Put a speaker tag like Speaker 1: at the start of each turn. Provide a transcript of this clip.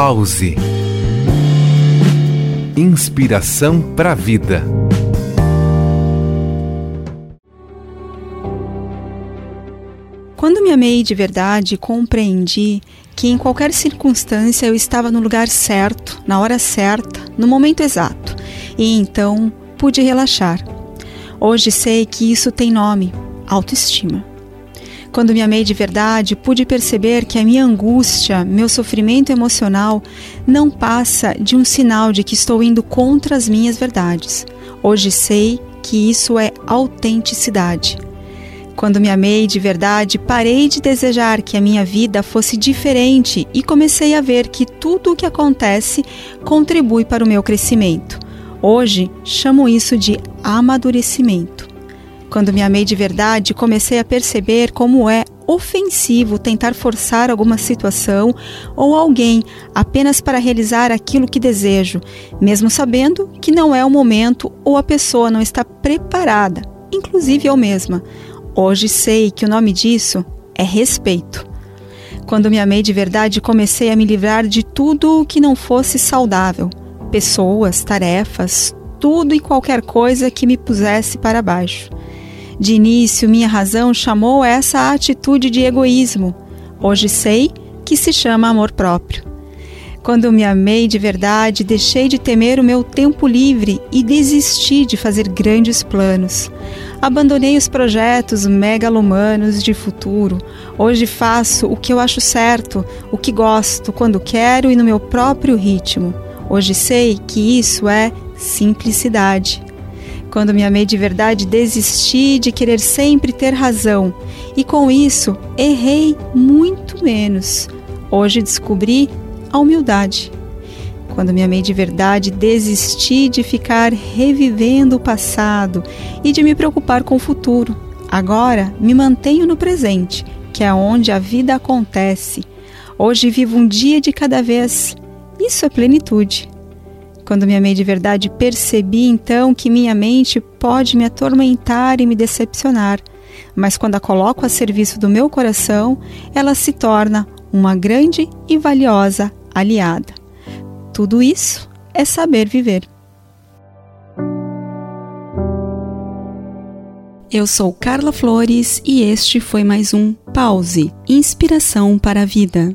Speaker 1: Pause. Inspiração para a vida.
Speaker 2: Quando me amei de verdade, compreendi que em qualquer circunstância eu estava no lugar certo, na hora certa, no momento exato, e então pude relaxar. Hoje sei que isso tem nome: autoestima. Quando me amei de verdade, pude perceber que a minha angústia, meu sofrimento emocional, não passa de um sinal de que estou indo contra as minhas verdades. Hoje sei que isso é autenticidade. Quando me amei de verdade, parei de desejar que a minha vida fosse diferente e comecei a ver que tudo o que acontece contribui para o meu crescimento. Hoje chamo isso de amadurecimento. Quando me amei de verdade, comecei a perceber como é ofensivo tentar forçar alguma situação ou alguém apenas para realizar aquilo que desejo, mesmo sabendo que não é o momento ou a pessoa não está preparada, inclusive eu mesma. Hoje sei que o nome disso é respeito. Quando me amei de verdade, comecei a me livrar de tudo o que não fosse saudável. Pessoas, tarefas, tudo e qualquer coisa que me pusesse para baixo. De início, minha razão chamou essa atitude de egoísmo. Hoje sei que se chama amor próprio. Quando me amei de verdade, deixei de temer o meu tempo livre e desisti de fazer grandes planos. Abandonei os projetos megalomanos de futuro. Hoje faço o que eu acho certo, o que gosto, quando quero e no meu próprio ritmo. Hoje sei que isso é simplicidade. Quando me amei de verdade, desisti de querer sempre ter razão e com isso errei muito menos. Hoje descobri a humildade. Quando me amei de verdade, desisti de ficar revivendo o passado e de me preocupar com o futuro. Agora me mantenho no presente, que é onde a vida acontece. Hoje vivo um dia de cada vez. Isso é plenitude. Quando me amei de verdade, percebi então que minha mente pode me atormentar e me decepcionar, mas quando a coloco a serviço do meu coração, ela se torna uma grande e valiosa aliada. Tudo isso é saber viver. Eu sou Carla Flores e este foi mais um Pause Inspiração para a Vida.